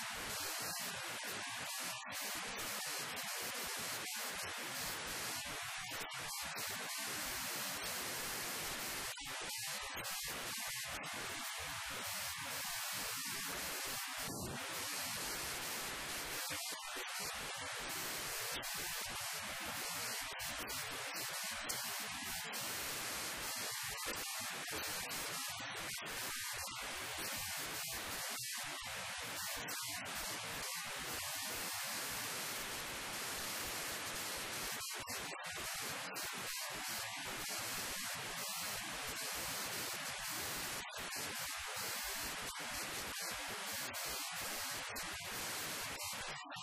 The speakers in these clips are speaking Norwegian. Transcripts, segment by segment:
Thank Thank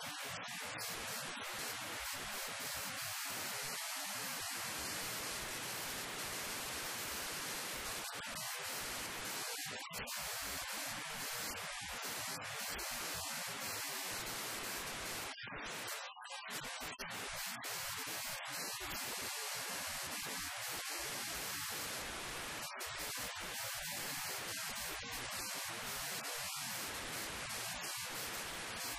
Thank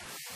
Thank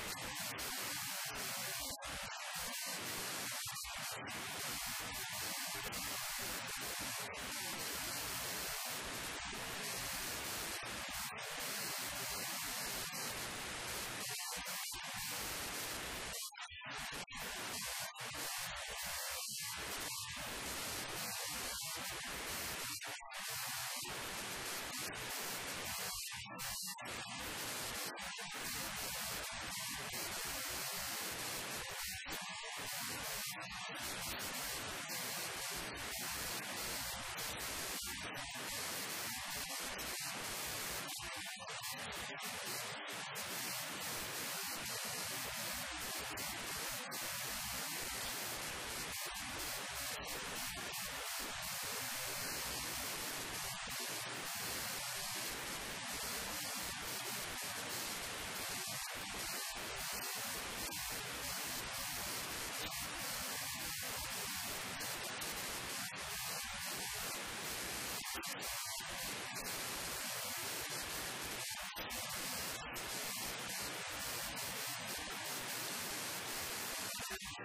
Thank you.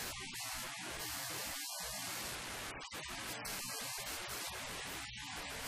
Thank you.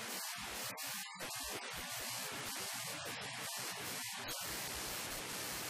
よろしくお願いします。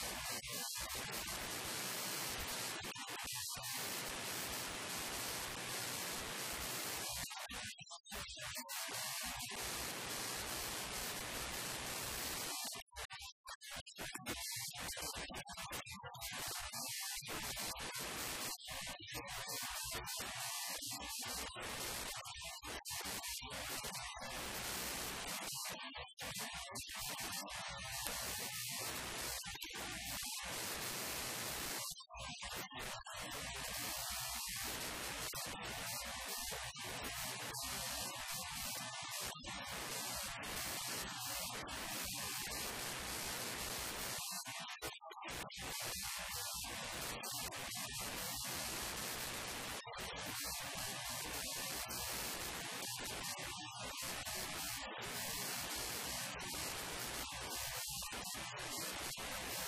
よろしくお願いします。Thank you.